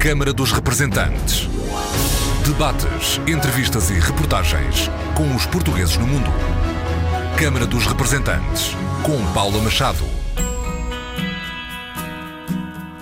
Câmara dos Representantes. Debates, entrevistas e reportagens com os portugueses no mundo. Câmara dos Representantes, com Paula Machado.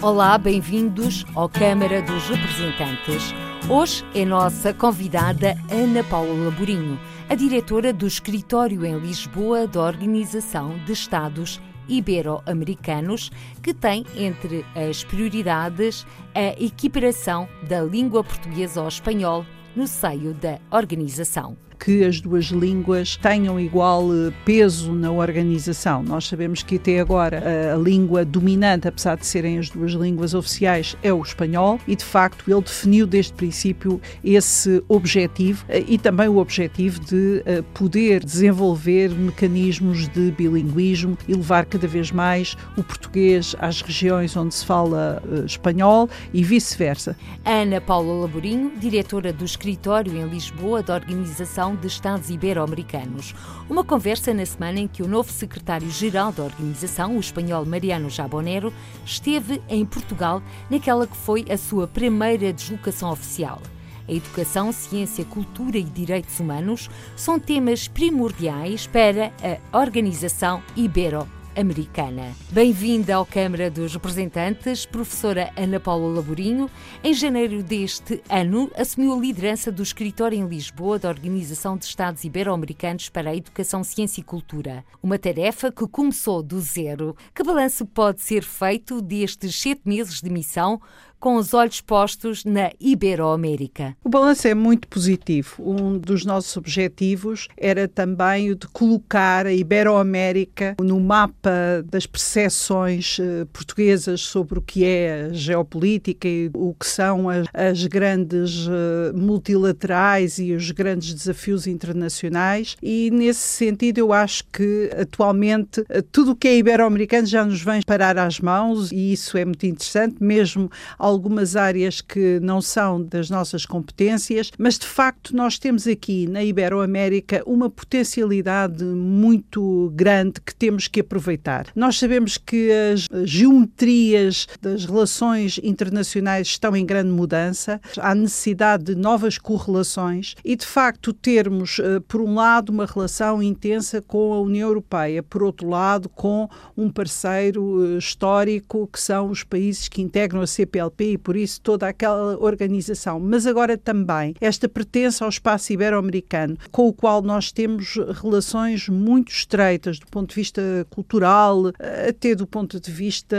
Olá, bem-vindos ao Câmara dos Representantes. Hoje é nossa convidada Ana Paula Laborinho, a diretora do escritório em Lisboa da Organização de Estados ibero-americanos, que tem entre as prioridades a equiparação da língua portuguesa ao espanhol no seio da organização que as duas línguas tenham igual eh, peso na organização. Nós sabemos que até agora a, língua dominante, apesar de serem as duas línguas oficiais, é o espanhol e de facto ele definiu desde o princípio esse objetivo eh, e também o objetivo de eh, poder desenvolver mecanismos de bilinguismo e levar cada vez mais o português às regiões onde se fala espanhol e vice-versa. Ana Paula Laborinho, diretora do escritório em Lisboa da Organização de Estados Ibero-Americanos. Uma conversa na semana em que o novo secretário-geral da organização, o espanhol Mariano Jabonero, esteve em Portugal naquela que foi a sua primeira deslocação oficial. A educação, ciência, cultura e direitos humanos são temas primordiais para a Organização Ibero americana. Bem-vinda ao Câmara dos Representantes, professora Ana Paula Laborinho. Em janeiro deste ano, assumiu a liderança do escritório em Lisboa da Organização de Estados Ibero-Americanos para a Educação, Ciência e Cultura. Uma tarefa que começou do zero. Que balanço pode ser feito destes sete meses de missão com os olhos postos na Iberoamérica? O balanço é muito positivo. Um dos nossos objetivos era também o de colocar a Iberoamérica no mapa das percepções uh, portuguesas sobre o que é a geopolítica e o que são as, as grandes uh, multilaterais e os grandes desafios internacionais. E nesse sentido, eu acho que atualmente uh, tudo o que é ibero-americano já nos vem parar às mãos e isso é muito interessante, mesmo algumas áreas que não são das nossas competências, mas de facto nós temos aqui na Iberoamérica uma potencialidade muito grande que temos que aproveitar. Nós sabemos que as geometrias das relações internacionais estão em grande mudança, há necessidade de novas correlações e de facto termos, eh, por um lado, uma relação intensa com a União Europeia, por outro lado, com um parceiro eh, histórico que são os países que integram a CPLP e por isso toda aquela organização, mas agora também esta pertença ao espaço ibero-americano, com o qual nós temos relações muito estreitas do ponto de vista cultural, até do ponto de vista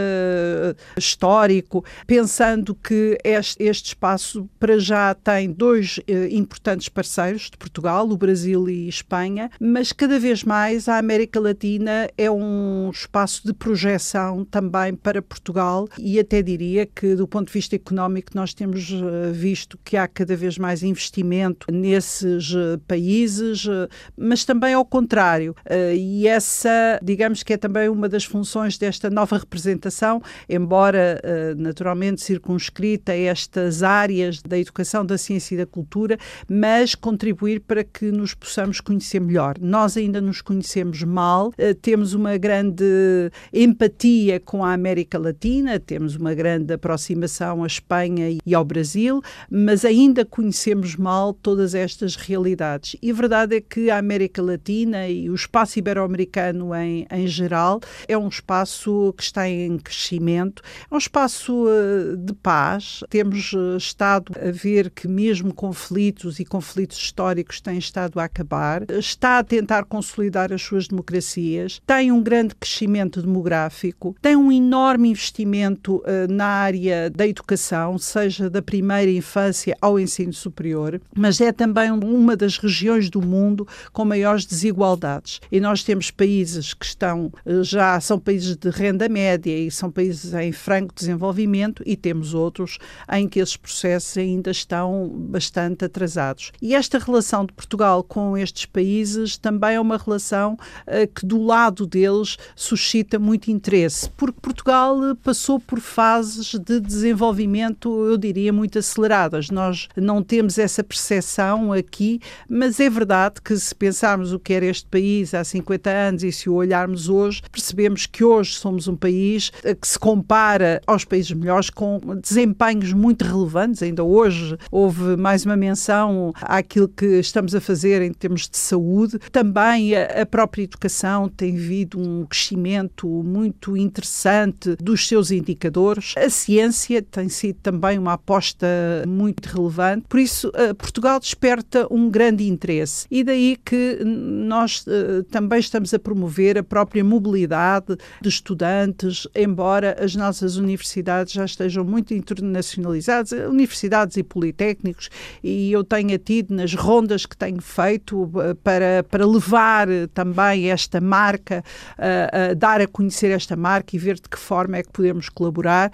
histórico, pensando que este, este espaço para já tem dois eh, importantes parceiros de Portugal, o Brasil e Espanha, mas cada vez mais a América Latina é um espaço de projeção também para Portugal e até diria que do ponto de vista económico, nós temos eh, visto que há cada vez mais investimento nesses eh, países, eh, mas também ao contrário. E essa, digamos que é também uma das funções desta nova representação, embora naturalmente circunscrita a estas áreas da educação, da ciência e da cultura, mas contribuir para que nos possamos conhecer melhor. Nós ainda nos conhecemos mal, temos uma grande empatia com a América Latina, temos uma grande aproximação relação à Espanha e ao Brasil, mas ainda conhecemos mal todas estas realidades. E a verdade é que a América Latina e o espaço ibero-americano em, em geral é um espaço que está em crescimento, é um espaço uh, de paz. Temos uh, estado a ver que mesmo conflitos e conflitos históricos têm estado a acabar, está a tentar consolidar as suas democracias, tem um grande crescimento demográfico, tem um enorme investimento uh, na área da educação, seja da primeira infância ao ensino superior, mas é também uma das regiões do mundo com maiores desigualdades. E nós temos países que estão eh, já são países de renda média e são países em franco desenvolvimento e temos outros em que esses processos ainda estão bastante atrasados. E esta relação de Portugal com estes países também é uma relação uh, que do lado deles suscita muito interesse, porque Portugal passou por fases de desenvolvimento desenvolvimento, eu diria, muito aceleradas. Nós não temos essa percepção aqui, mas é verdade que se pensarmos o que era este país há 50 anos e se o olharmos hoje, percebemos que hoje somos um país que se compara aos países melhores com desempenhos muito relevantes. Ainda hoje houve mais uma menção àquilo que estamos a fazer em termos de saúde. Também a própria educação tem havido um crescimento muito interessante dos seus indicadores. A ciência tem sido também uma aposta muito relevante. Por isso, eh, Portugal desperta um grande interesse. E daí que nós uh, também estamos a promover a própria mobilidade de estudantes, embora as nossas universidades já estejam muito internacionalizadas, universidades e politécnicos, e eu tenha tido nas rondas que tenho feito uh, para, para levar também esta marca, uh, dar a conhecer esta marca e ver de que forma é que podemos colaborar,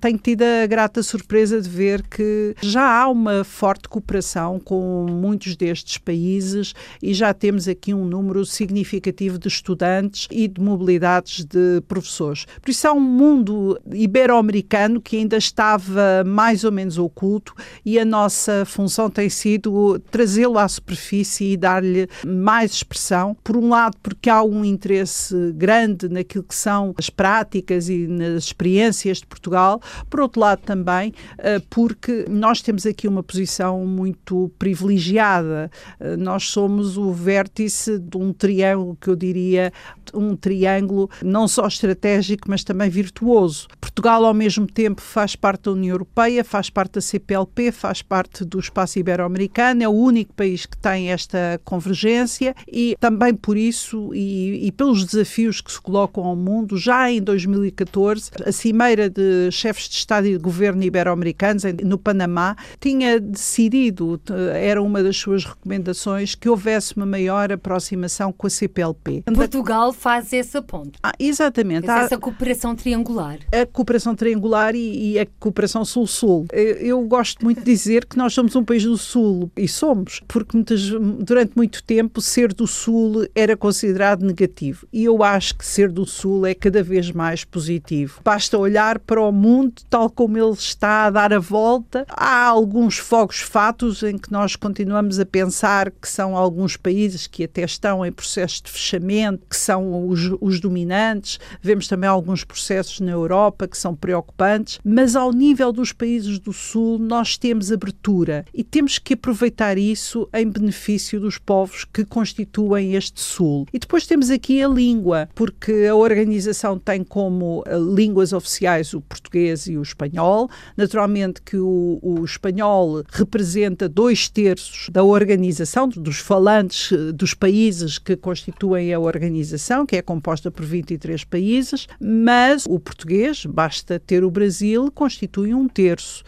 tenho tido a grata surpresa de ver que já há uma forte cooperação com muitos destes países e já temos aqui um número significativo de estudantes e de mobilidades de professores. Por isso há um mundo ibero-americano que ainda estava mais ou menos oculto e a nossa função tem sido trazê-lo à superfície e dar-lhe mais expressão. Por um lado, porque há um interesse grande naquilo que são as práticas e nas experiências de Portugal. Por outro lado, também eh, porque nós temos aqui uma posição muito privilegiada. Eh, nós somos o vértice de um triângulo que eu diria um triângulo não só estratégico, mas também virtuoso. Portugal, ao mesmo tempo, faz parte da União Europeia, faz parte da CPLP, faz parte do espaço ibero-americano, é o único país que tem esta convergência e também por isso e, e pelos desafios que se colocam ao mundo, já em 2014, a Cimeira de Chefes de Estado e de Governo ibero-americanos, no Panamá, tinha decidido, era uma das suas recomendações, que houvesse uma maior aproximação com a CPLP. Portugal faz essa ponte. Ah, exatamente. Faz essa cooperação triangular. A cooperação triangular e, e a cooperação sul-sul. Eu, eu, gosto muito de dizer que nós somos um país do sul e somos, porque muitas, durante muito tempo ser do sul era considerado negativo e eu acho que ser do sul é cada vez mais positivo. Basta olhar para o mundo tal como ele está a dar a volta. Há alguns fogos fatos em que nós continuamos a pensar que são alguns países que até estão em processo de fechamento, que são os, os dominantes. Vemos também alguns processos na Europa que são preocupantes, mas ao nível dos países do Sul nós temos abertura e temos que aproveitar isso em benefício dos povos que constituem este Sul. E depois temos aqui a língua, porque a organização tem como eh, línguas oficiais o português e o espanhol. Naturalmente que o, o espanhol representa dois terços da organização, dos falantes eh, dos países que constituem a organização, que é composta por 23 países, mas o português, basta ter o Brasil, constitui um terço.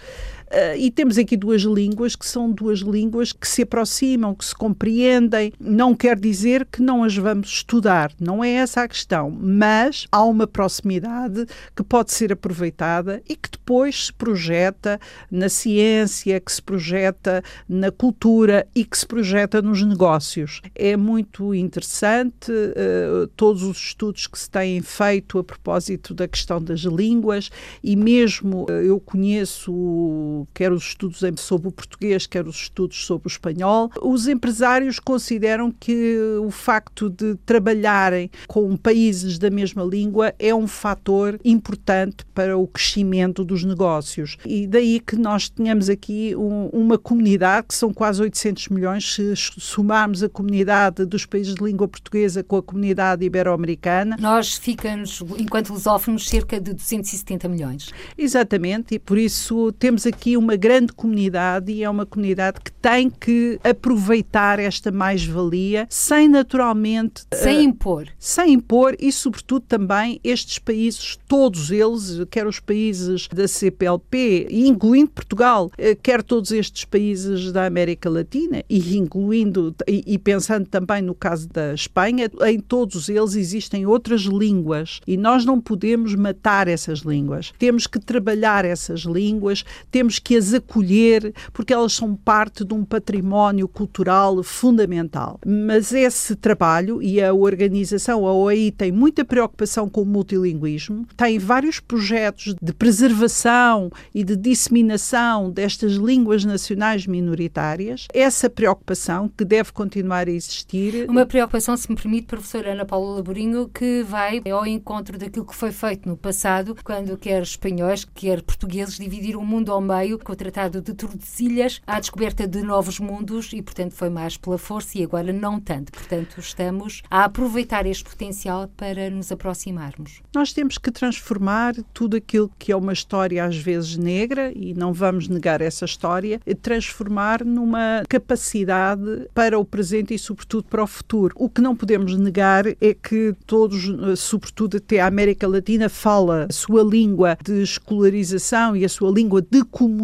Uh, e temos aqui duas línguas que são duas línguas que se aproximam, que se compreendem. Não quer dizer que não as vamos estudar, não é essa a questão, mas há uma proximidade que pode ser aproveitada e que depois se projeta na ciência, que se projeta na cultura e que se projeta nos negócios. É muito interessante uh, todos os estudos que se têm feito a propósito da questão das línguas e mesmo uh, eu conheço quer os estudos sobre o português, quer os estudos sobre o espanhol. Os empresários consideram que o facto de trabalharem com países da mesma língua é um fator importante para o crescimento dos negócios. E daí que nós tenhamos aqui um, uma comunidade, que são quase 800 milhões, se somarmos a comunidade dos países de língua portuguesa com a comunidade ibero-americana. Nós ficamos, enquanto lusófonos, cerca de 270 milhões. Exatamente, e por isso temos aqui aqui uma grande comunidade e é uma comunidade que tem que aproveitar esta mais-valia sem naturalmente. Sem uh, impor. Sem impor e, sobretudo, também estes países, todos eles, quer os países da CPLP, incluindo Portugal, uh, quer todos estes países da América Latina e incluindo e, e pensando também no caso da Espanha, em todos eles existem outras línguas e nós não podemos matar essas línguas. Temos que trabalhar essas línguas, temos que as acolher porque elas são parte de um património cultural fundamental. Mas esse trabalho e a organização, a OAI, tem muita preocupação com o multilinguismo, tem vários projetos de preservação e de disseminação destas línguas nacionais minoritárias. Essa preocupação que deve continuar a existir. Uma preocupação, se me permite, professora Ana Paula Laborinho, que vai ao encontro daquilo que foi feito no passado, quando quer espanhóis, quer portugueses dividiram o mundo ao meio com o Tratado de Tordesilhas, à descoberta de novos mundos e, portanto, foi mais pela força e agora não tanto. Portanto, estamos a aproveitar este potencial para nos aproximarmos. Nós temos que transformar tudo aquilo que é uma história às vezes negra, e não vamos negar essa história, transformar numa capacidade para o presente e, sobretudo, para o futuro. O que não podemos negar é que todos, sobretudo até a América Latina, fala a sua língua de escolarização e a sua língua de comunicação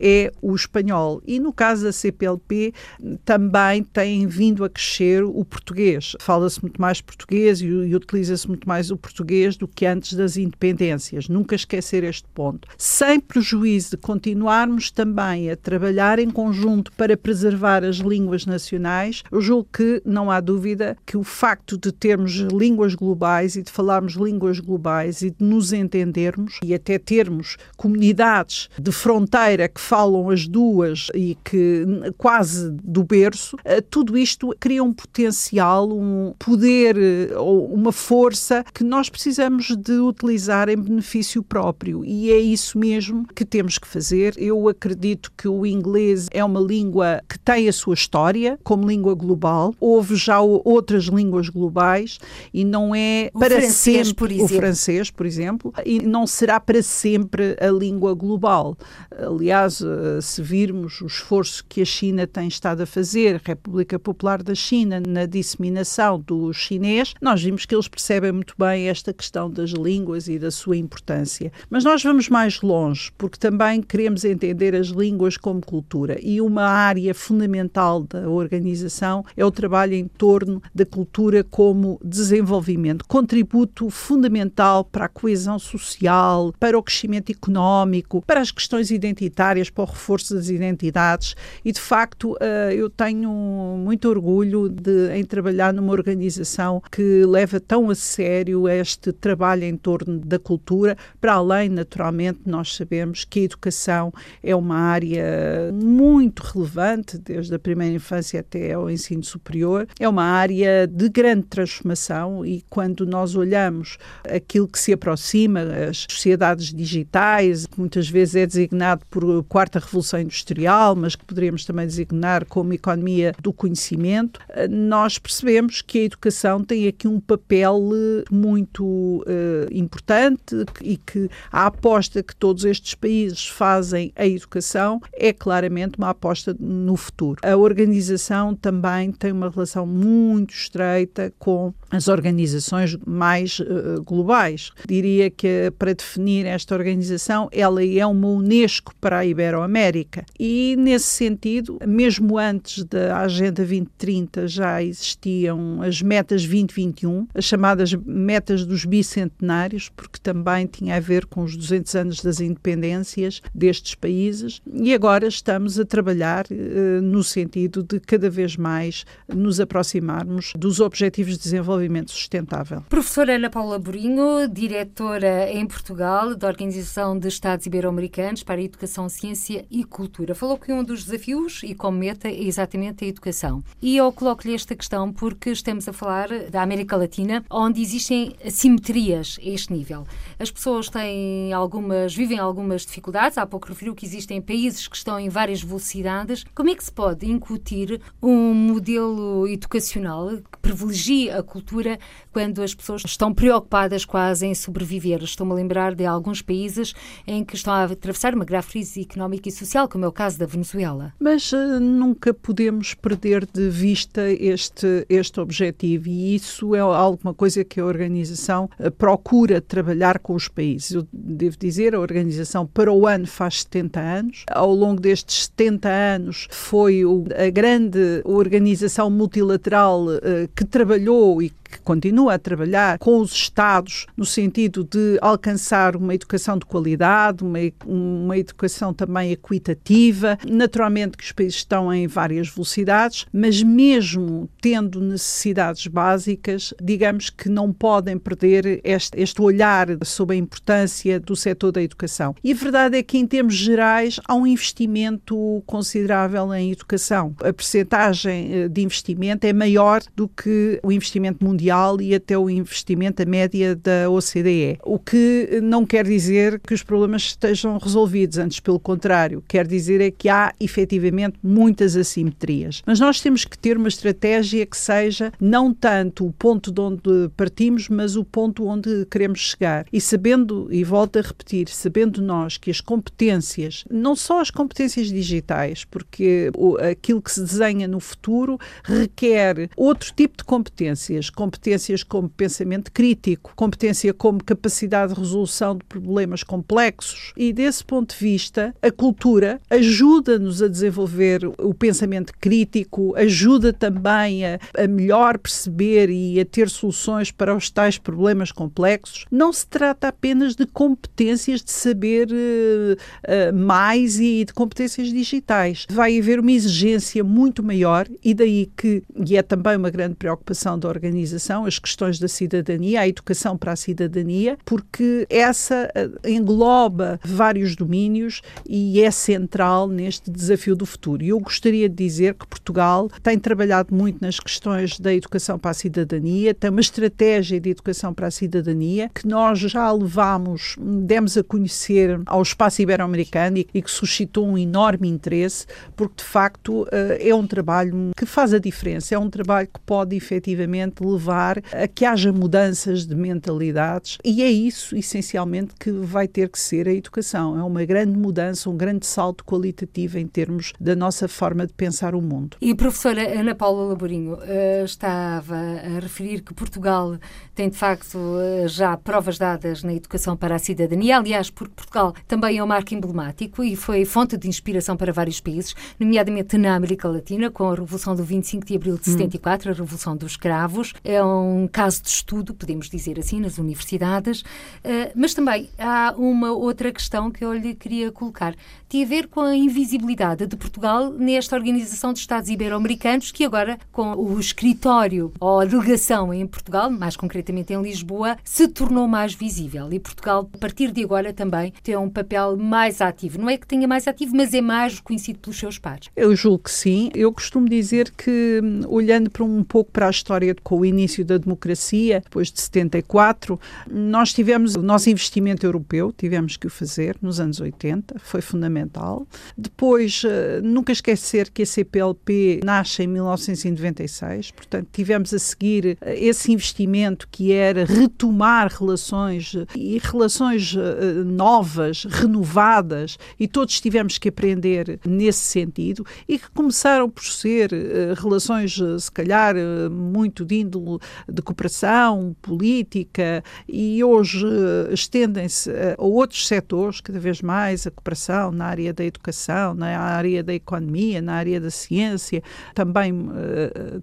é o espanhol. E no caso da CPLP também tem vindo a crescer o português. Fala-se muito mais português e, e utiliza-se muito mais o português do que antes das independências. Nunca esquecer este ponto. Sem prejuízo de continuarmos também a trabalhar em conjunto para preservar as línguas nacionais, eu julgo que não há dúvida que o facto de termos línguas globais e de falarmos línguas globais e de nos entendermos e até termos comunidades de fronteira que falam as duas e que quase do berço, eh, tudo isto cria um potencial, um poder eh, ou uma força que nós precisamos de utilizar em benefício próprio e é isso mesmo que temos que fazer. Eu acredito que o inglês é uma língua que tem a sua história como língua global. Houve já outras línguas globais e não é o para francês, sempre o francês, por exemplo, e não será para sempre a língua global. Aliás, eh, se virmos o esforço que a China tem estado a fazer, a República Popular da China, na disseminação do chinês, nós vimos que eles percebem muito bem esta questão das línguas e da sua importância. Mas nós vamos mais longe, porque também queremos entender as línguas como cultura. E uma área fundamental da organização é o trabalho em torno da cultura como desenvolvimento, contributo fundamental para a coesão social, para o crescimento económico, para as questões identitárias, para o reforço das identidades. E de facto, eh, eu tenho muito orgulho de, em trabalhar numa organização que leva tão a sério este trabalho em torno da cultura, para além, naturalmente, nós sabemos que a educação é uma área muito relevante, desde a primeira infância até ao ensino superior, é uma área de grande transformação e quando nós olhamos aquilo que se aproxima, as sociedades digitais, muitas vezes é designado por quarta revolução industrial, mas que poderíamos também designar como economia do conhecimento, nós percebemos que a educação tem aqui um papel eh, muito uh, importante e que a aposta que todos estes países fazem à educação é claramente uma aposta no futuro. A organização também tem uma relação muito estreita com as organizações mais uh, globais. Diria que para definir esta organização, ela é uma Unesco para a Iberoamérica e nesse sentido, mesmo antes da Agenda 2030 já existiam as metas 2021, as chamadas metas dos bicentenários, porque também tinha a ver com os 200 anos das independências destes países e agora estamos a trabalhar uh, no sentido de cada vez mais nos aproximarmos dos objetivos de desenvolvimento sustentável. Professora Ana Paula Borinho, diretora em Portugal da Organização de Estados Ibero-Americanos para a Educação, Ciência e Cultura. Falou que um dos desafios e como meta é exatamente a educação. E eu coloco-lhe esta questão porque estamos a falar da América Latina, onde existem assimetrias a este nível. As pessoas têm algumas, vivem algumas dificuldades. Há pouco referiu que existem países que estão em várias velocidades. Como é que se pode incutir um modelo educacional que privilegie a cultura quando as pessoas estão preocupadas quase em sobreviver? Estou-me a lembrar de alguns países em que estão a atravessar uma grave crise económica e social, como é o caso da Venezuela. Mas uh, nunca podemos perder de vista este, este objetivo e isso é alguma coisa que a organização uh, procura trabalhar com os países. Eu devo dizer, a organização para o ano faz 70 anos. Ao longo destes 70 anos foi o, a grande organização multilateral uh, que trabalhou e que continua a trabalhar com os Estados no sentido de alcançar uma educação de qualidade, uma, uma educação também equitativa. Naturalmente que os países estão em várias velocidades, mas mesmo tendo necessidades básicas, digamos que não podem perder este, este olhar sobre a importância do setor da educação. E a verdade é que, em termos gerais, há um investimento considerável em educação. A percentagem eh, de investimento é maior do que o investimento mundial e até o investimento, a média da OCDE. O que não quer dizer que os problemas estejam resolvidos, antes pelo contrário, quer dizer é que há efetivamente muitas assimetrias. Mas nós temos que ter uma estratégia que seja não tanto o ponto de onde partimos, mas o ponto onde queremos chegar. E sabendo, e volto a repetir, sabendo nós que as competências, não só as competências digitais, porque aquilo que se desenha no futuro requer outro tipo de competências, competências como pensamento crítico, competência como capacidade de resolução de problemas complexos. E desse ponto de vista, a cultura ajuda-nos a desenvolver o pensamento crítico, ajuda também a, a melhor perceber e a ter soluções para os tais problemas complexos. Não se trata apenas de competências de saber uh, uh, mais e de competências digitais. Vai haver uma exigência muito maior e daí que, e é também uma grande preocupação da organização, as questões da cidadania, a educação para a cidadania, porque essa uh, engloba vários domínios e é central neste desafio do futuro. E eu gostaria de dizer que Portugal tem trabalhado muito nas questões da educação para a cidadania, tem uma estratégia de educação para a cidadania que nós já levámos, demos a conhecer ao espaço ibero-americano e que suscitou um enorme interesse, porque de facto eh, é um trabalho que faz a diferença, é um trabalho que pode efetivamente levar a que haja mudanças de mentalidades e é isso essencialmente que vai ter que ser a educação. É uma grande mudança, um grande salto qualitativo em termos da nossa forma de pensar o mundo. E a professora Ana Paula Laborinho eh, estava a referir que Portugal tem de facto eh, já provas dadas na educação para a cidadania, aliás, porque Portugal também é um marco emblemático e foi fonte de inspiração para vários países, nomeadamente na América Latina, com a Revolução do 25 de Abril de 74, hum. a Revolução dos Cravos. É um caso de estudo, podemos dizer assim, nas universidades. Eh, mas também há uma outra questão que eu lhe queria colocar. Tem a ver com a invisibilidade de Portugal nesta Organização de Estados Ibero-Americanos, que agora, com o escritório ou a delegação em Portugal, mais concretamente em Lisboa, se tornou mais visível. E Portugal, a partir de agora, também tem um papel mais ativo. Não é que tenha mais ativo, mas é mais reconhecido pelos seus pares. Eu julgo que sim. Eu costumo dizer que, olhando para um pouco para a história com o início da democracia, depois de 74, nós tivemos o nosso investimento europeu, tivemos que o fazer nos anos 80, foi fundamental. Depois, eh, nunca esquecer que a CPLP nasce em 1996, portanto, tivemos a seguir eh, esse investimento que era retomar relações e relações novas, renovadas, e todos tivemos que aprender nesse sentido, e que começaram por ser relações, se calhar, muito de índole de cooperação política, e hoje estendem-se a outros setores, cada vez mais, a cooperação na área da educação, na área da economia, na área da ciência, também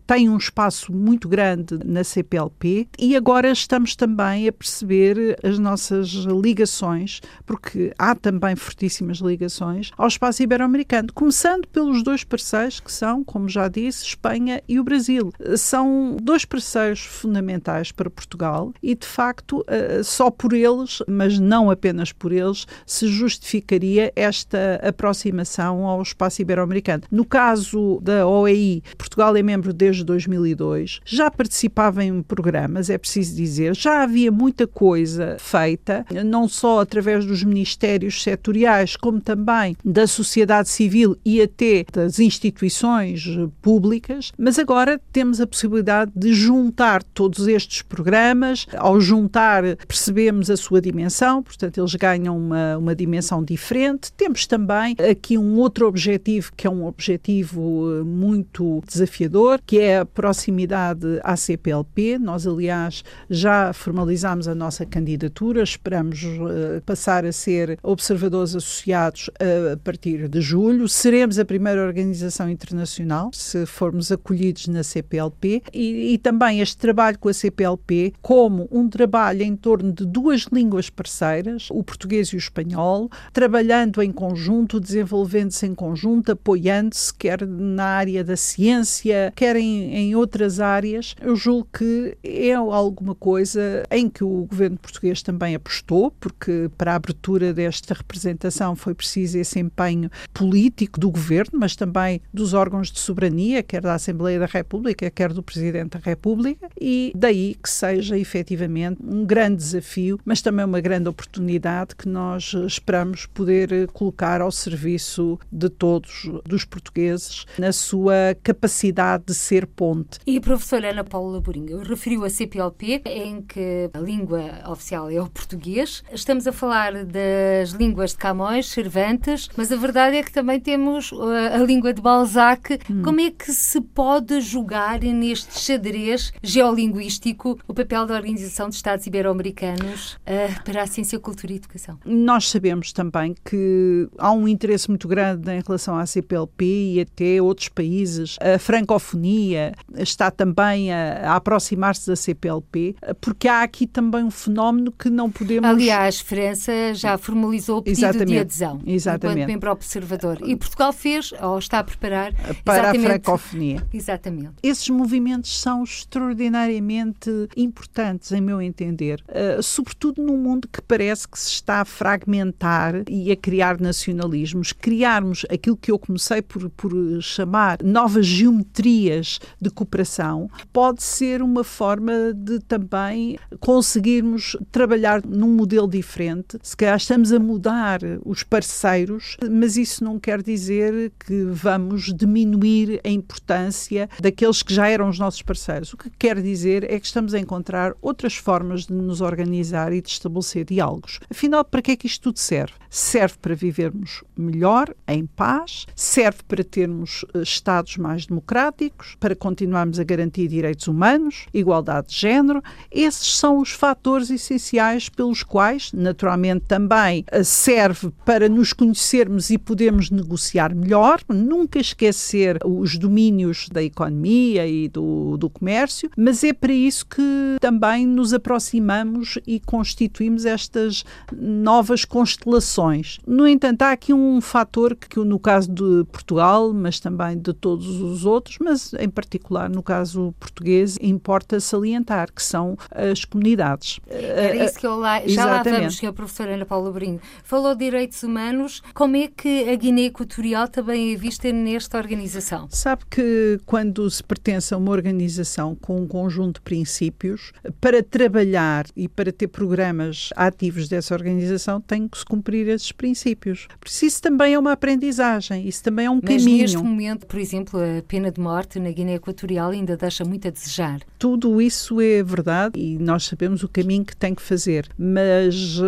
tem um espaço muito grande na CPLP, e agora estamos também a perceber as nossas ligações, porque há também fortíssimas ligações ao espaço ibero-americano, começando pelos dois parceiros que são, como já disse, Espanha e o Brasil. São dois parceiros fundamentais para Portugal e, de facto, eh, só por eles, mas não apenas por eles, se justificaria esta aproximação ao espaço ibero-americano. No caso da OEI, Portugal é membro desde 2002, já participava em programas, é preciso dizer, já havia muita coisa feita, não só através dos ministérios setoriais, como também da sociedade civil e até das instituições públicas, mas agora temos a possibilidade de juntar todos estes programas. Ao juntar, percebemos a sua dimensão, portanto, eles ganham uma, uma dimensão diferente. Temos também aqui um outro objetivo, que é um objetivo eh, muito desafiador, que é a proximidade à CPLP. Nós, aliás, já formalizámos a nossa candidatura, esperamos uh, passar a ser observadores associados a partir de julho. Seremos a primeira organização internacional, se formos acolhidos na CPLP, e, e também também este trabalho com a CPLP como um trabalho em torno de duas línguas parceiras, o português e o espanhol, trabalhando em conjunto, desenvolvendo-se em conjunto, apoiando-se, quer na área da ciência, quer em, em outras áreas. Eu julgo que é alguma coisa em que o governo português também apostou, porque para a abertura desta representação foi preciso esse empenho político do governo, mas também dos órgãos de soberania, quer da Assembleia da República, quer do Presidente da República, e daí que seja efetivamente um grande desafio, mas também uma grande oportunidade que nós esperamos poder colocar ao serviço de todos, dos portugueses, na sua capacidade de ser ponte. E a professora Ana Paula Laborinho referiu a CPLP, em que a língua oficial é o português. Estamos a falar das línguas de Camões, Cervantes, mas a verdade é que também temos uh, a língua de Balzac. Hum. Como é que se pode julgar neste xadrez geolinguístico o papel da Organização de Estados Ibero-Americanos uh, para a ciência, cultura e educação? Nós sabemos também que há um interesse muito grande em relação à CPLP e até outros países. A francofonia está também a, a aproximar-se da CPLP, porque há aqui também um fenómeno que não podemos. Aliás, França já formalizou o pedido Exatamente. de adesão Exatamente. enquanto membro observador. E Portugal fez, ou está a preparar, para a francofonia. Exatamente. Esses movimentos são extraordinariamente importantes, em meu entender, uh, sobretudo num mundo que parece que se está a fragmentar e a criar nacionalismos, criarmos aquilo que eu comecei por, por chamar novas geometrias de cooperação, pode ser uma forma de também conseguirmos trabalhar num modelo diferente. Se calhar estamos a mudar os parceiros, mas isso não quer dizer que vamos diminuir a importância daqueles que já eram os nossos parceiros. O que quer dizer é que estamos a encontrar outras formas de nos organizar e de estabelecer diálogos. Afinal, para que é que isto tudo serve? Serve para vivermos melhor, em paz, serve para termos eh, Estados mais democráticos, para continuarmos a garantir direitos humanos, igualdade de género. Esses são os fatores essenciais pelos quais, naturalmente, também eh, serve para nos conhecermos e podermos negociar melhor, nunca esquecer os domínios da economia e do, do comércio, mas é para isso que também nos aproximamos e constituímos estas novas constelações. No entanto, há aqui um fator que, no caso de Portugal, mas também de todos os outros, mas em particular no caso português, importa salientar, que são as comunidades. Era isso que eu lá, já Exatamente. lá vamos, Sr. Professor Ana Paula Brinho. Falou de direitos humanos, como é que a Guiné Equatorial também é vista nesta organização? Sabe que quando se pertence a uma organização com um conjunto de princípios, para trabalhar e para ter programas ativos dessa organização, tem que se cumprir esses princípios. Por isso, também é uma aprendizagem, isso também é um Mas caminho. Mas neste momento, por exemplo, a pena de morte na Guiné Equatorial ainda deixa muito a desejar. Tudo isso é verdade e nós sabemos o caminho que tem que fazer, mas uh,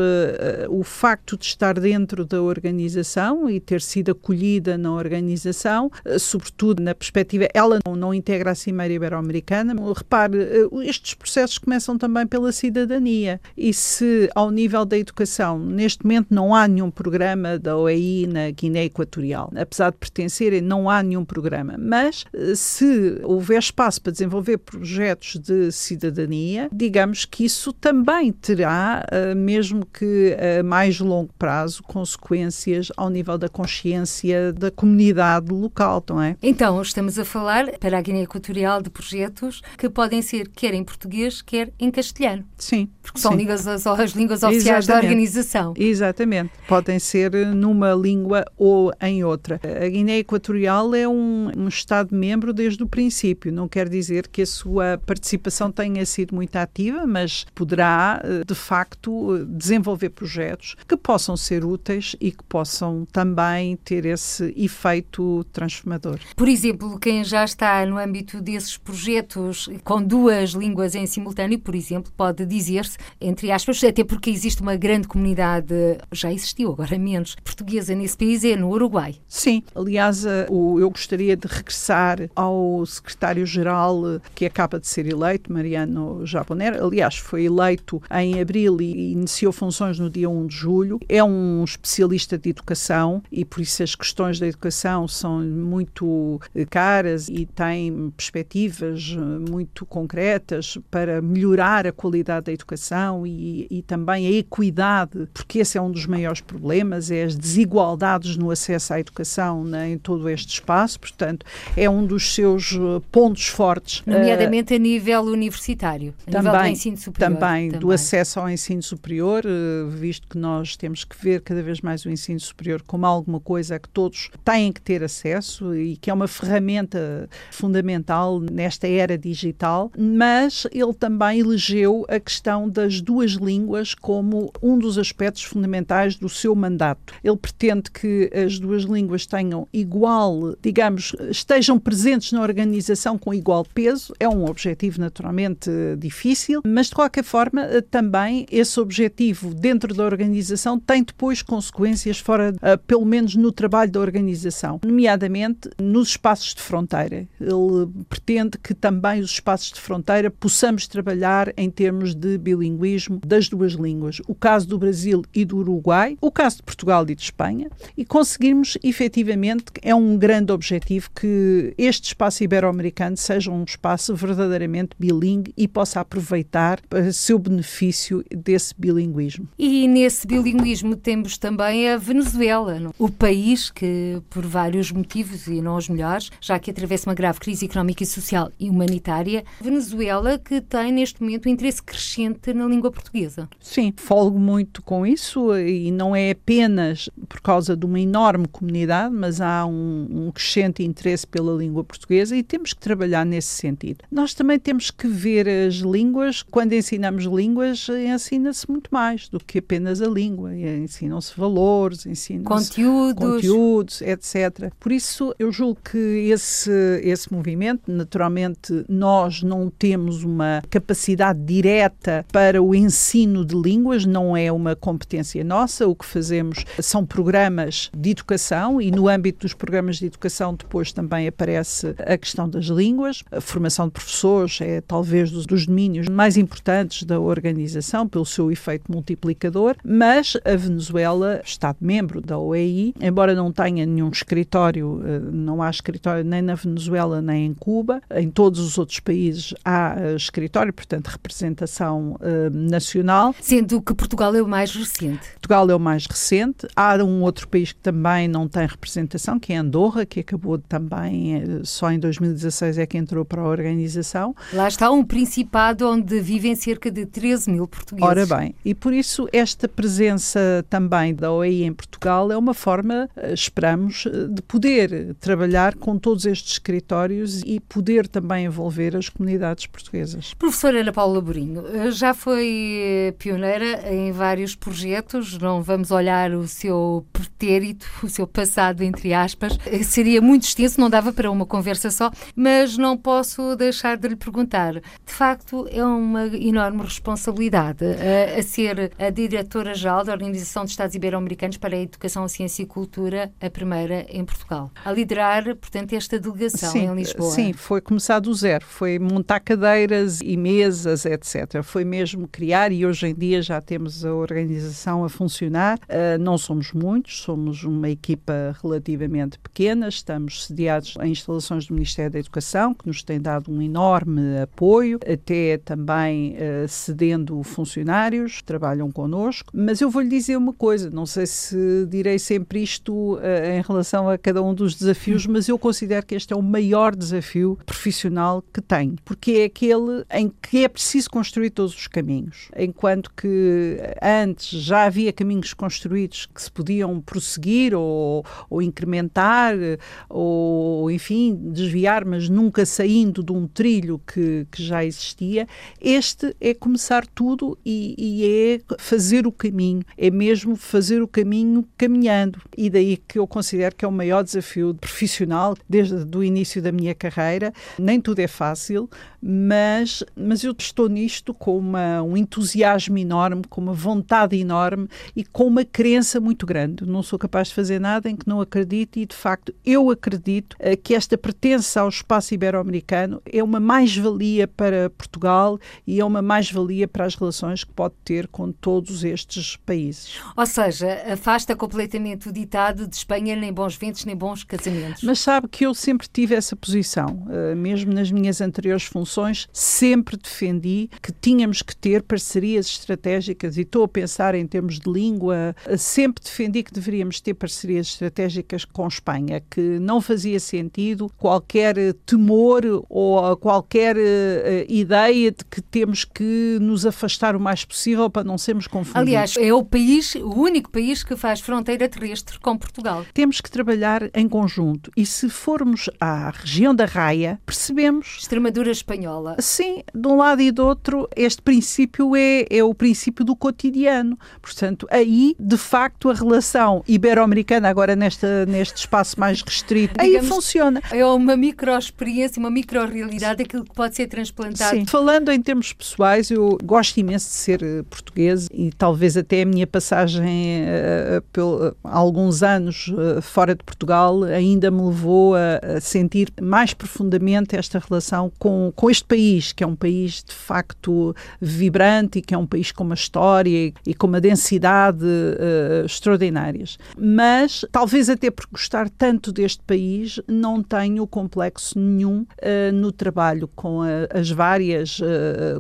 o facto de estar dentro da organização e ter sido acolhida na organização, uh, sobretudo na perspectiva, ela não, não integra a Cimeira Ibero-Americana, repare, uh, estes processos começam também pela cidadania e se ao nível da educação, neste momento não há nenhum programa da OEI na Guiné Equatorial, apesar de pertencerem, não há nenhum programa, mas se houver espaço para desenvolver projetos de cidadania, digamos que isso também terá, eh, mesmo que a mais longo prazo, consequências ao nível da consciência da comunidade local, não é? Então, estamos a falar para a Guiné Equatorial de projetos que podem ser quer em português, quer em castelhano. Sim. Porque são sim. as, as línguas oficiais Exatamente. da organização. Exatamente. Podem ser numa língua ou em outra. A Guiné Equatorial é um, um Estado-membro desde o princípio. Não quer dizer que a sua participação tenha sido muito ativa, mas poderá, eh, de facto, desenvolver projetos que possam ser úteis e que possam também ter esse efeito transformador. Por exemplo, quem já está no âmbito desses projetos com duas línguas em simultâneo, por exemplo, pode dizer-se, entre aspas, até porque existe uma grande comunidade, já existiu, agora menos, portuguesa nesse país, é no Uruguai. Sim, aliás, eh, eu gostaria de regressar ao secretário-geral que acaba de ser eleito, Mariano Jaboner. Aliás, foi eleito em abril e iniciou funções no dia 1 de julho. É um especialista de educação e por isso as questões da educação são muito caras e tem perspectivas muito concretas para melhorar a qualidade da educação e, e também a equidade, porque esse é um dos maiores problemas, é as desigualdades no acesso à educação né, em todo este espaço, portanto, é um dos seus eh, pontos fortes. Nomeadamente uh, a nível universitário, a também, nível do ensino superior. Também, também, do acesso ao ensino superior, uh, visto que nós temos que ver cada vez mais o ensino superior como alguma coisa que todos têm que ter acesso e que é uma ferramenta fundamental nesta era digital, mas ele também elegeu a questão das duas línguas como um dos aspectos fundamentais do seu mandato. Ele pretende que as duas línguas tenham igual, digamos, estejam presentes na organização com igual peso. É um objetivo naturalmente difícil, mas de qualquer forma também esse objetivo dentro da organização tem depois consequências fora, uh, pelo menos no trabalho da organização, nomeadamente nos espaços de fronteira. Ele pretende que também os espaços de fronteira possamos trabalhar em termos de bilinguismo das duas línguas. O caso do Brasil e do Uruguai, o caso de Portugal e de Espanha, e conseguirmos efetivamente, é um grande objetivo, que este espaço ibero-americano seja um espaço verdadeiramente bilingue e possa aproveitar para seu benefício desse bilinguismo. E nesse bilinguismo temos também a Venezuela, o país que, por vários motivos e não os melhores, já que atravessa uma grave crise económica e social e humanitária, Venezuela que tem neste momento um interesse crescente na língua portuguesa. Sim, folgo muito com isso e não é apenas por causa de uma enorme comunidade, mas há um, um crescente interesse pela língua portuguesa e temos que trabalhar nesse sentido. Nós também temos que ver as línguas, quando ensinamos línguas, ensina-se muito mais do que apenas a língua. Ensinam-se valores, ensinam-se conteúdos. conteúdos, etc. Por isso, eu julgo que esse, esse movimento, naturalmente, nós não temos uma capacidade direta para o ensino de línguas, não é uma competência nossa. O que fazemos são programas de educação e no âmbito dos programas de educação depois também aparece a questão das línguas. A formação de professores é talvez dos, dos domínios mais importantes da organização pelo seu efeito multiplicador, mas a Venezuela, Estado-membro da OEI, embora não tenha nenhum escritório, eh, não há escritório nem na Venezuela nem em Cuba, em todos os outros países há eh, escritório, portanto, representação uh, nacional. Sendo que Portugal é o mais recente. Portugal é o mais recente. Há um outro país que também não tem representação, que é Andorra, que acabou também, só em 2016 é que entrou para a organização. Lá está um principado onde vivem cerca de 13 mil portugueses. Ora bem, e por isso esta presença também da OEI em Portugal é uma forma, eh, esperamos, eh, de poder trabalhar com todos estes escritórios e poder também envolver as comunidades portuguesas. Professora Ana Paula Borinho, eh, já foi pioneira em vários projetos, não vamos olhar o seu pretérito, o seu passado, entre aspas, seria muito extenso, não dava para uma conversa só, mas não posso deixar de lhe perguntar. De facto, é uma enorme responsabilidade a, a ser a diretora-geral da Organização de Estados Ibero-Americanos para a Educação, Ciência e Cultura, a primeira em Portugal. A liderar, portanto, esta delegação sim, em Lisboa. Sim, foi começar do zero. Foi montar cadeiras e mesas, etc. Foi mesmo criar e hoje em dia já temos a organização a funcionar. Uh, não somos muitos, somos uma equipa relativamente pequena, estamos sediados em instalações do Ministério da Educação, que nos tem dado um enorme apoio, até também uh, cedendo funcionários, trabalham connosco. Mas eu vou-lhe dizer uma coisa, não sei se direi sempre isto uh, em relação a cada um dos desafios, mas eu considero que este é o maior desafio profissional que tenho, porque é aquele em que é preciso construir todos os caminhos. Enquanto que antes já havia caminhos construídos que se podiam prosseguir ou, ou incrementar, ou enfim, desviar, mas nunca saindo de um trilho que, que já existia, este é começar tudo e, e é fazer o caminho, é mesmo fazer o caminho caminhando. E daí que eu considero que é o maior desafio profissional desde o início da minha carreira. Nem tudo é fácil, mas, mas eu estou nisto com uma, um entusiasmo enorme, com uma vontade enorme e com uma crença muito grande. Não sou capaz de fazer nada em que não acredite e, de facto, eu acredito uh, que esta pertença ao espaço ibero-americano é uma mais-valia para Portugal e é uma mais-valia para as relações que pode ter com todos estes países. Ou seja, afasta completamente o ditado de Espanha nem bons ventos nem bons casamentos. Mas sabe que eu sempre tive essa posição, uh, mesmo nas minhas anteriores funções, sempre defendi que tínhamos que ter parcerias estratégicas, e estou a pensar em termos de língua, sempre defendi que deveríamos ter parcerias estratégicas com Espanha, que não fazia sentido qualquer temor ou qualquer uh, ideia de que temos que nos afastar o mais possível para não sermos confundidos. Aliás, é o país, o único país que faz fronteira terrestre com Portugal. Temos que trabalhar em conjunto e se formos à região da Raia, percebemos. Extremadura espanhola. Sim, de um lado e do outro, este princípio é, é o princípio do cotidiano. Portanto, aí, de facto, a relação ibero-americana, agora nesta, neste espaço mais restrito, Digamos, aí funciona. É uma microexperiência, uma micro-realidade, aquilo que pode ser transplantado. Sim. Falando em termos pessoais, eu gosto imenso de ser eh, português e talvez até a minha passagem uh, por alguns anos uh, fora de Portugal ainda me levou a, a, sentir mais profundamente esta relação com, com este país, que é um país de facto vibrante e que é um país com uma história e, com uma densidade uh, extraordinárias. Mas talvez até por gostar tanto deste país, não tenho complexo nenhum no trabalho com a, as várias,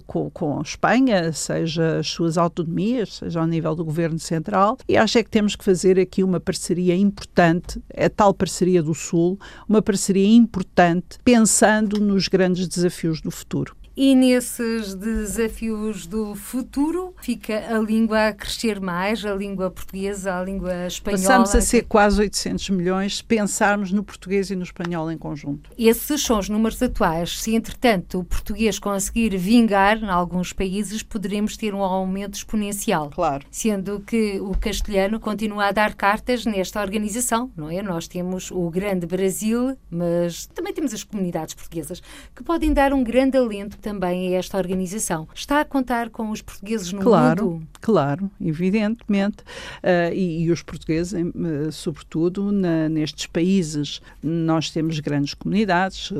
com, com Espanha, seja as suas autonomias, seja ao nível do governo central, e acho é que temos que fazer aqui uma parceria importante, a tal parceria do Sul, uma parceria importante, pensando nos grandes desafios do futuro. E nesses desafios do futuro fica a língua a crescer mais, a língua portuguesa, a língua espanhola. Passamos a ser quase 800 milhões se pensarmos no português e no espanhol em conjunto. Esses são os números atuais. Se, entretanto, o português conseguir vingar em alguns países, poderemos ter um aumento exponencial. Claro. Sendo que o castelhano continua a dar cartas nesta organização, não é? Nós temos o grande Brasil, mas também temos as comunidades portuguesas que podem dar um grande alento também a esta organização. Está a contar com os portugueses no claro, mundo? Claro, evidentemente. Uh, e, e, os portugueses, uh, sobretudo na, nestes países, nós temos grandes comunidades, uh,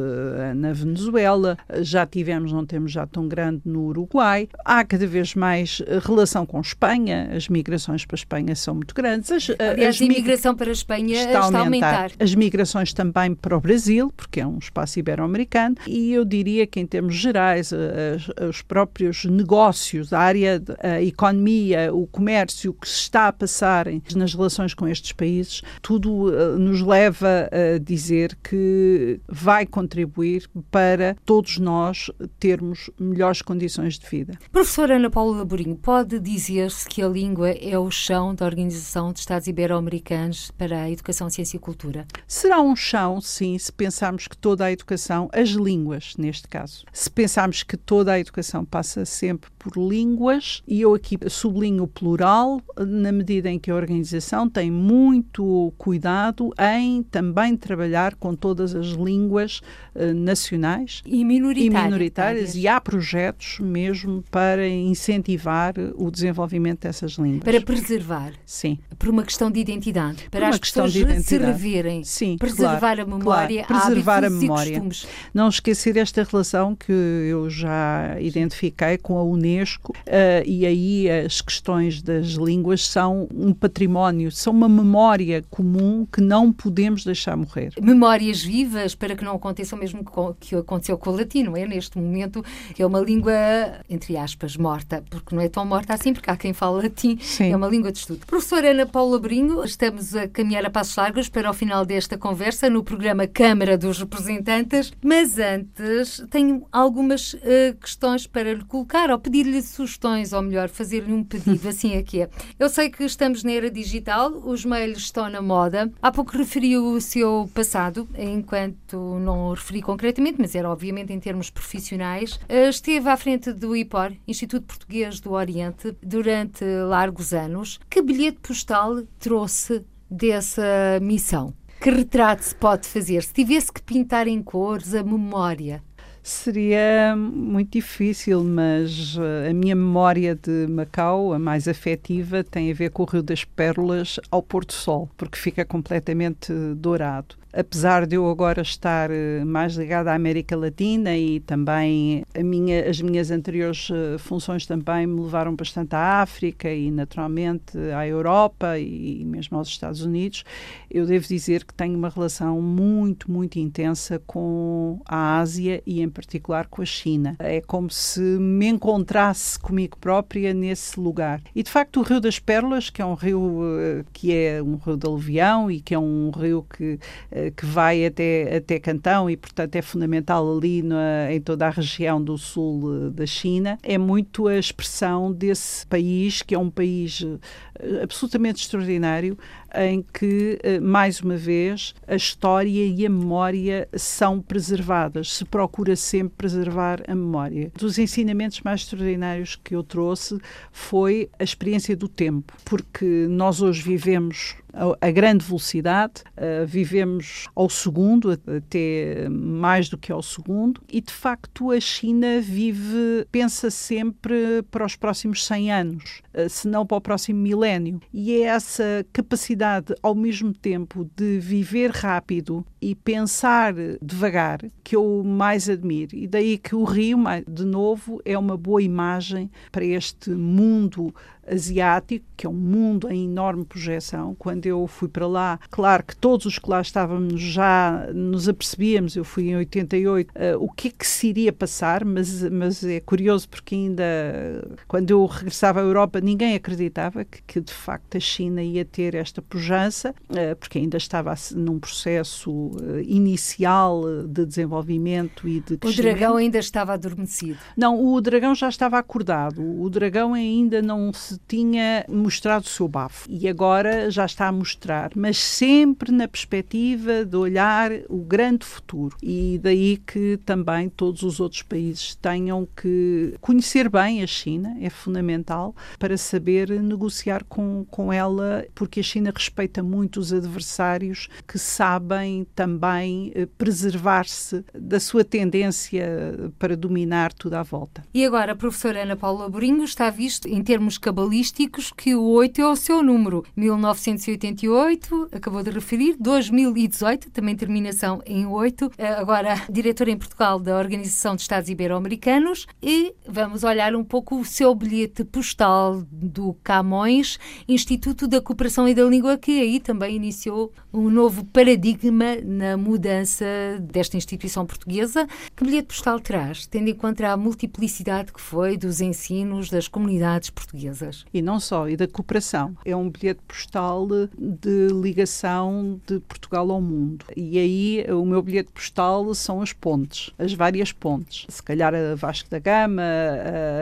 na Venezuela, já tivemos, não temos já tão grande no Uruguai. Há cada vez mais relação com Espanha, as migrações para a Espanha são muito grandes. As, Aliás, a imigração para a Espanha está a aumentar. aumentar. As migrações também para o Brasil, porque é um espaço ibero-americano, e eu diria que em termos gerais, os próprios negócios, a área, a economia, o comércio que se está a passar nas relações com estes países, tudo uh, nos leva a dizer que vai contribuir para todos nós termos melhores condições de vida. Professora Ana Paula Laborinho, pode dizer-se que a língua é o chão da Organização de Estados Ibero-Americanos para a Educação, Ciência e Cultura? Será um chão, sim, se pensarmos que toda a educação, as línguas, neste caso, se pensarmos pensarmos que toda a educação passa sempre por línguas, e eu aqui sublinho o plural, na medida em que a organização tem muito cuidado em também trabalhar com todas as línguas uh, nacionais e minoritárias. E, minoritárias e há projetos mesmo para incentivar o desenvolvimento dessas línguas. Para preservar. Sim. Por uma questão de identidade. Para as pessoas se reverem. Sim, preservar claro, a memória, claro, preservar a memória. Não esquecer esta relação que eu já identifiquei com a Unesco, uh, e aí as questões das línguas são um património, são uma memória comum que não podemos deixar morrer. Memórias vivas para que não aconteça o mesmo que aconteceu com o latino, é neste momento, que é uma língua, entre aspas, morta, porque não é tão morta assim, porque há quem fala latim, Sim. é uma língua de estudo. Professora Ana Paula Brinho, estamos a caminhar a passos largos para o final desta conversa no programa Câmara dos Representantes, mas antes tenho algumas uh, questões para lhe colocar ou pedir-lhe sugestões, ou melhor, fazer-lhe um pedido, assim é que é. Eu sei que estamos na era digital, os mails estão na moda. Há pouco referiu o seu passado, enquanto não o referi concretamente, mas era obviamente em termos profissionais. Uh, esteve à frente do IPOR, Instituto Português do Oriente, durante largos anos. Que bilhete postal trouxe dessa missão? Que retrato se pode fazer? Se tivesse que pintar em cores a memória Seria muito difícil, mas eh, a minha memória de Macau, a mais afetiva, tem a ver com o Rio das Pérolas ao pôr do sol, porque fica completamente dourado. Apesar de eu agora estar uh, mais ligada à América Latina e também minha, as minhas anteriores uh, funções também me levaram bastante à África e naturalmente à Europa e mesmo aos Estados Unidos, eu devo dizer que tenho uma relação muito, muito intensa com a Ásia e em particular com a China. É como se me encontrasse comigo própria nesse lugar. E de facto o Rio das Pérolas, que é um rio uh, que é um rio de aluvião e que é um rio que, que vai até, até Cantão e portanto é fundamental ali na, em toda a região do sul uh, da China, é muito a expressão desse país que é um país absolutamente extraordinário em que, mais uma vez, a história e a memória são preservadas. Se procura sempre preservar a memória. Dos ensinamentos mais extraordinários que eu trouxe foi a experiência do tempo, porque nós hoje vivemos a, grande velocidade, uh, vivemos ao segundo, até mais do que ao segundo, e de facto a China vive, pensa sempre para os próximos 100 anos, se não para o próximo milénio. E é essa capacidade, ao mesmo tempo, de viver rápido e pensar devagar que eu mais admiro. E daí que o Rio, de novo, é uma boa imagem para este mundo asiático, que é um mundo em enorme projeção. Quando eu fui para lá, claro que todos os que lá estávamos já nos apercebíamos, eu fui em 88, uh, eh, o que é que se iria passar, mas, mas é curioso porque ainda quando eu regressava à Europa ninguém acreditava que, que de facto a China ia ter esta pujança, uh, porque ainda estava num processo uh, inicial de desenvolvimento e de crescimento. O dragão ainda estava adormecido? Não, o dragão já estava acordado. O dragão ainda não se tinha mostrado o seu bafo e agora já está a mostrar, mas sempre na perspectiva de olhar o grande futuro. E daí que também todos os outros países tenham que conhecer bem a China, é fundamental, para saber negociar com, com ela, porque a China respeita muito os adversários que sabem também eh, preservar-se da sua tendência para dominar tudo à volta. E agora, a professora Ana Paula Borinho está visto em termos cabalísticos cabalísticos que o 8 é o seu número. 1988, acabou de referir, 2018, também terminação em 8, eh, agora diretora em Portugal da Organização de Estados Ibero-Americanos e vamos olhar um pouco o seu bilhete postal do Camões, Instituto da Cooperação e da Língua, que aí também iniciou um novo paradigma na mudança desta instituição portuguesa. Que bilhete postal traz, tendo em conta a multiplicidade que foi dos ensinos das comunidades portuguesas? E não só, e da cooperação. É um bilhete postal de ligação de Portugal ao mundo. E aí o meu bilhete postal são as pontes, as várias pontes. Se calhar a Vasco da Gama,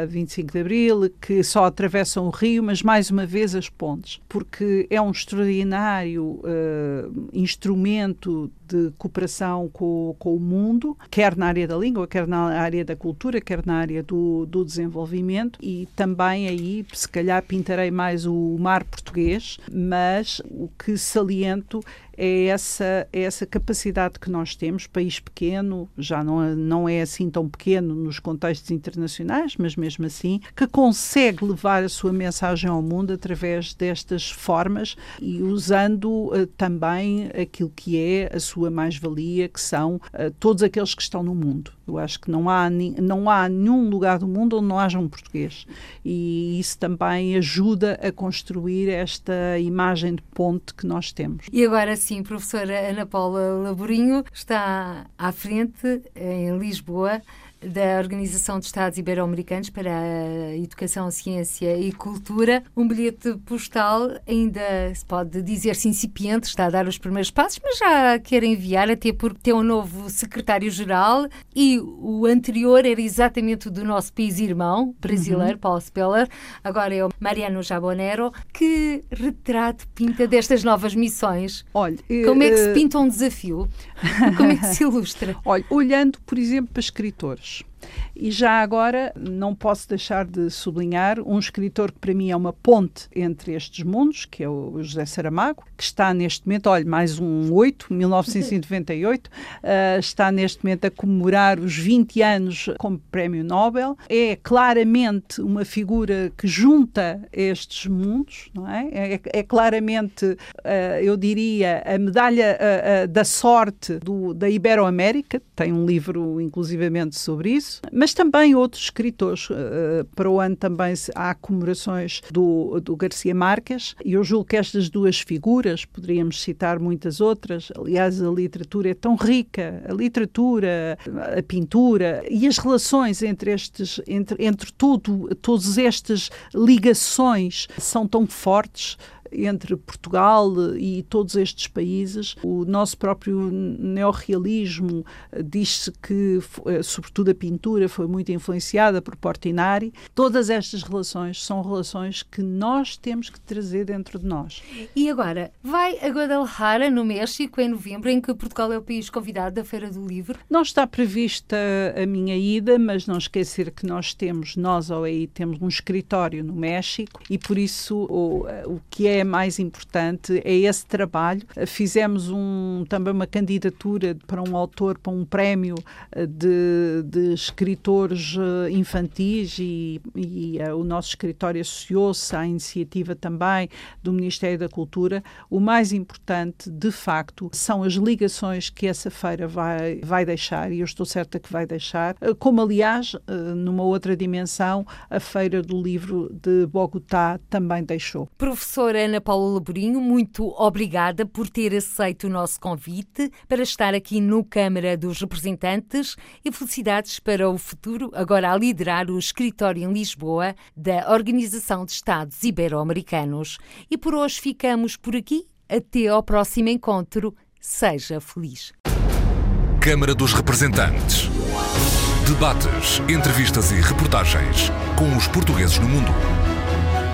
a 25 de Abril, que só atravessam o rio, mas mais uma vez as pontes, porque é um extraordinário uh, instrumento de cooperação com, com, o mundo, quer na área da língua, quer na área da cultura, quer na área do, do desenvolvimento e também aí, se calhar, pintarei mais o mar português, mas o que saliento é essa, é essa capacidade que nós temos, país pequeno, já não, é, não é assim tão pequeno nos contextos internacionais, mas mesmo assim, que consegue levar a sua mensagem ao mundo através destas formas e usando uh, também aquilo que é a sua mais-valia, que são uh, todos aqueles que estão no mundo. Eu acho que não há, não há nenhum lugar do mundo onde não haja um português. E isso também ajuda a construir esta imagem de ponte que nós temos. E agora sim, professora Ana Paula Laborinho está à frente em Lisboa da Organização de Estados Ibero-Americanos para a Educação, Ciência e Cultura. Um bilhete postal ainda se pode dizer-se incipiente, está a dar os primeiros passos, mas já quer enviar, até porque tem um novo secretário-geral e o anterior era exatamente do nosso país irmão brasileiro, uhum. Paulo Speller, agora é o Mariano Jabonero. Que retrato pinta destas novas missões? Olha, como é que se eh, pinta um desafio? Como é que se ilustra? Olha, olhando, por exemplo, para escritores English. E já agora não posso deixar de sublinhar um escritor que para mim é uma ponte entre estes mundos, que é o José Saramago, que está neste momento, olha, mais um 8, 1998, uh, está neste momento a comemorar os 20 anos como Prémio Nobel. É claramente uma figura que junta estes mundos, não é? É, é claramente, uh, eu diria, a medalha uh, da sorte do, da Iberoamérica, tem um livro inclusivamente sobre isso, mas também outros escritores. para o ano também há comemorações do, do Garcia Marques, e eu julgo que estas duas figuras, poderíamos citar muitas outras, aliás, a literatura é tão rica, a literatura, a pintura e as relações entre estes, entre, entre tudo, todas estas ligações são tão fortes entre Portugal e todos estes países. O nosso próprio neorrealismo eh, diz-se que, eh, sobretudo, a pintura foi muito influenciada por Portinari. Todas estas relações são relações que nós temos que trazer dentro de nós. E agora, vai a Guadalajara, no México, em novembro, em que Portugal é o país convidado da Feira do Livro? Não está prevista a minha ida, mas não esquecer que nós temos, nós ao aí temos um escritório no México e por isso o, o que é mais importante é esse trabalho. Fizemos um, também uma candidatura para um autor, para um prémio eh, de, de escritores eh, infantis e, e uh, o nosso escritório associou-se à iniciativa também do Ministério da Cultura. O mais importante, de facto, são as ligações que essa feira vai, vai deixar, e eu estou certa que vai deixar, como aliás, numa outra dimensão, a Feira do Livro de Bogotá também deixou. Professora Ana Paula Laborinho, muito obrigada por ter aceito o nosso convite para estar aqui no Câmara dos Representantes e felicidades para o futuro, agora a liderar o escritório em Lisboa da Organização de Estados Ibero-Americanos. E por hoje ficamos por aqui. Até ao próximo encontro. Seja feliz. Câmara dos Representantes. Debates, entrevistas e reportagens com os portugueses no mundo.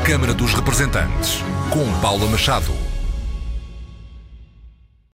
Câmara dos Representantes, com Paula Machado.